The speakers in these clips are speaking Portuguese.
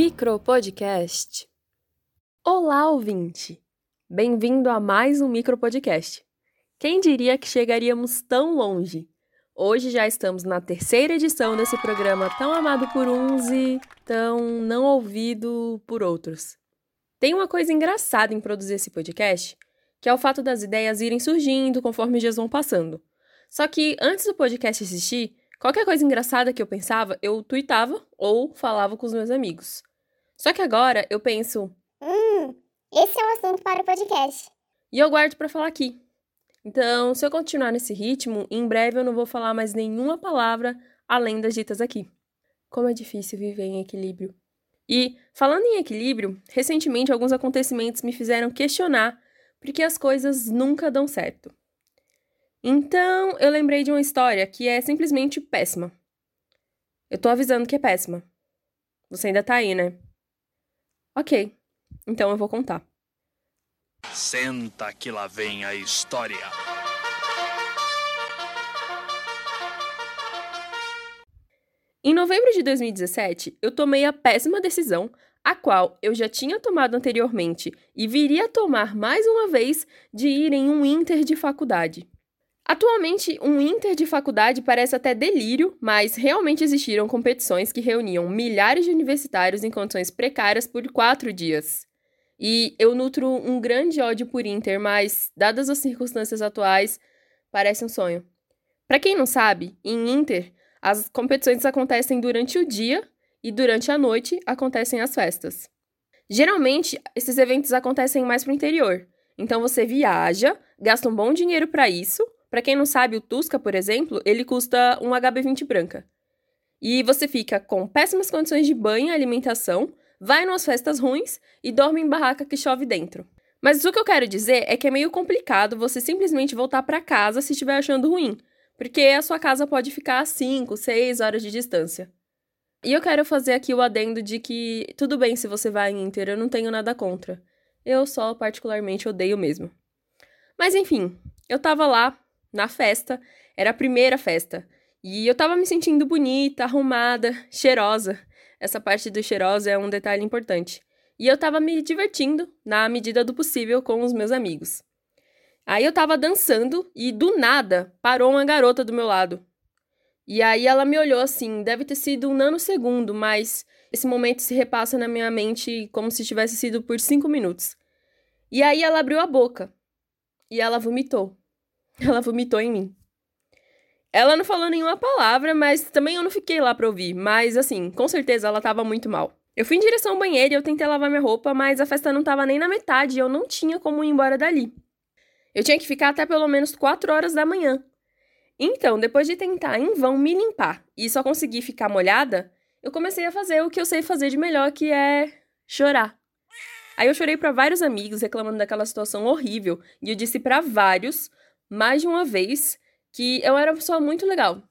Micro Podcast. Olá, ouvinte! Bem-vindo a mais um Micro Podcast. Quem diria que chegaríamos tão longe? Hoje já estamos na terceira edição desse programa tão amado por uns e tão não ouvido por outros. Tem uma coisa engraçada em produzir esse podcast, que é o fato das ideias irem surgindo conforme os dias vão passando. Só que antes do podcast existir, Qualquer coisa engraçada que eu pensava, eu tweetava ou falava com os meus amigos. Só que agora eu penso. Hum, esse é um assunto para o podcast. E eu guardo para falar aqui. Então, se eu continuar nesse ritmo, em breve eu não vou falar mais nenhuma palavra além das ditas aqui. Como é difícil viver em equilíbrio. E, falando em equilíbrio, recentemente alguns acontecimentos me fizeram questionar porque as coisas nunca dão certo. Então, eu lembrei de uma história que é simplesmente péssima. Eu tô avisando que é péssima. Você ainda tá aí, né? Ok, então eu vou contar. Senta que lá vem a história. Em novembro de 2017, eu tomei a péssima decisão, a qual eu já tinha tomado anteriormente e viria a tomar mais uma vez, de ir em um inter de faculdade. Atualmente, um Inter de faculdade parece até delírio, mas realmente existiram competições que reuniam milhares de universitários em condições precárias por quatro dias. E eu nutro um grande ódio por Inter, mas, dadas as circunstâncias atuais, parece um sonho. Para quem não sabe, em Inter, as competições acontecem durante o dia e durante a noite acontecem as festas. Geralmente, esses eventos acontecem mais para o interior. Então você viaja, gasta um bom dinheiro para isso para quem não sabe, o Tusca, por exemplo, ele custa um HB20 branca. E você fica com péssimas condições de banho e alimentação, vai nas festas ruins e dorme em barraca que chove dentro. Mas o que eu quero dizer é que é meio complicado você simplesmente voltar para casa se estiver achando ruim, porque a sua casa pode ficar a 5, 6 horas de distância. E eu quero fazer aqui o adendo de que tudo bem se você vai em Inter, eu não tenho nada contra. Eu só particularmente odeio mesmo. Mas enfim, eu tava lá na festa. Era a primeira festa. E eu tava me sentindo bonita, arrumada, cheirosa. Essa parte do cheirosa é um detalhe importante. E eu tava me divertindo, na medida do possível, com os meus amigos. Aí eu tava dançando e do nada parou uma garota do meu lado. E aí ela me olhou assim, deve ter sido um nanosegundo, mas esse momento se repassa na minha mente como se tivesse sido por cinco minutos. E aí ela abriu a boca e ela vomitou. Ela vomitou em mim. Ela não falou nenhuma palavra, mas também eu não fiquei lá pra ouvir. Mas, assim, com certeza ela tava muito mal. Eu fui em direção ao banheiro e eu tentei lavar minha roupa, mas a festa não tava nem na metade e eu não tinha como ir embora dali. Eu tinha que ficar até pelo menos 4 horas da manhã. Então, depois de tentar em vão me limpar e só conseguir ficar molhada, eu comecei a fazer o que eu sei fazer de melhor, que é chorar. Aí eu chorei para vários amigos reclamando daquela situação horrível e eu disse para vários mais de uma vez que eu era uma pessoa muito legal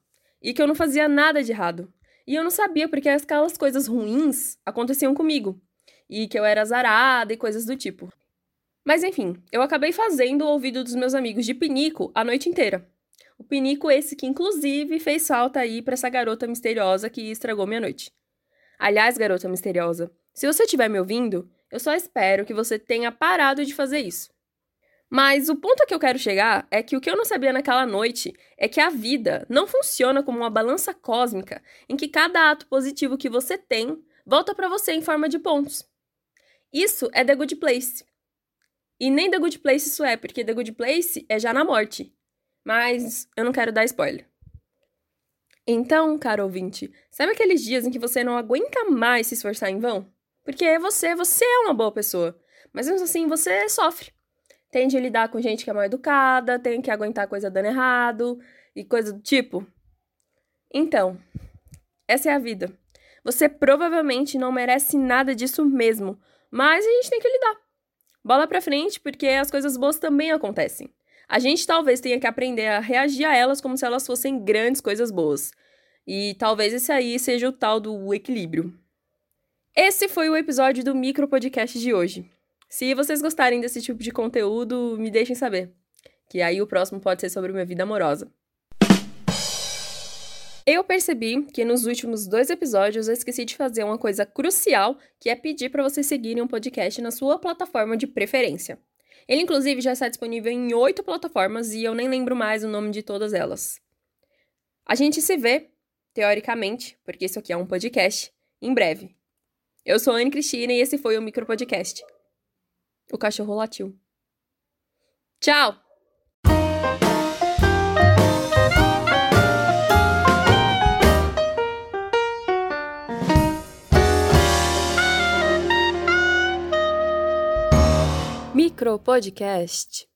e que eu não fazia nada de errado. E eu não sabia porque aquelas coisas ruins aconteciam comigo e que eu era azarada e coisas do tipo. Mas enfim, eu acabei fazendo o ouvido dos meus amigos de pinico a noite inteira. O pinico esse que inclusive fez falta aí para essa garota misteriosa que estragou minha noite. Aliás, garota misteriosa, se você estiver me ouvindo, eu só espero que você tenha parado de fazer isso. Mas o ponto a que eu quero chegar é que o que eu não sabia naquela noite é que a vida não funciona como uma balança cósmica em que cada ato positivo que você tem volta para você em forma de pontos. Isso é The Good Place. E nem The Good Place isso é, porque The Good Place é já na morte. Mas eu não quero dar spoiler. Então, caro ouvinte, sabe aqueles dias em que você não aguenta mais se esforçar em vão? Porque você, você é uma boa pessoa, mas mesmo assim você sofre tem de lidar com gente que é mal educada, tem que aguentar coisa dando errado e coisa do tipo. Então, essa é a vida. Você provavelmente não merece nada disso mesmo, mas a gente tem que lidar. Bola pra frente, porque as coisas boas também acontecem. A gente talvez tenha que aprender a reagir a elas como se elas fossem grandes coisas boas. E talvez esse aí seja o tal do equilíbrio. Esse foi o episódio do micro podcast de hoje. Se vocês gostarem desse tipo de conteúdo, me deixem saber. Que aí o próximo pode ser sobre minha vida amorosa. Eu percebi que nos últimos dois episódios eu esqueci de fazer uma coisa crucial, que é pedir para vocês seguirem um podcast na sua plataforma de preferência. Ele, inclusive, já está disponível em oito plataformas e eu nem lembro mais o nome de todas elas. A gente se vê, teoricamente, porque isso aqui é um podcast, em breve. Eu sou a Anne Cristina e esse foi o Micro Podcast. O cachorro latiu. Tchau! Micro Podcast.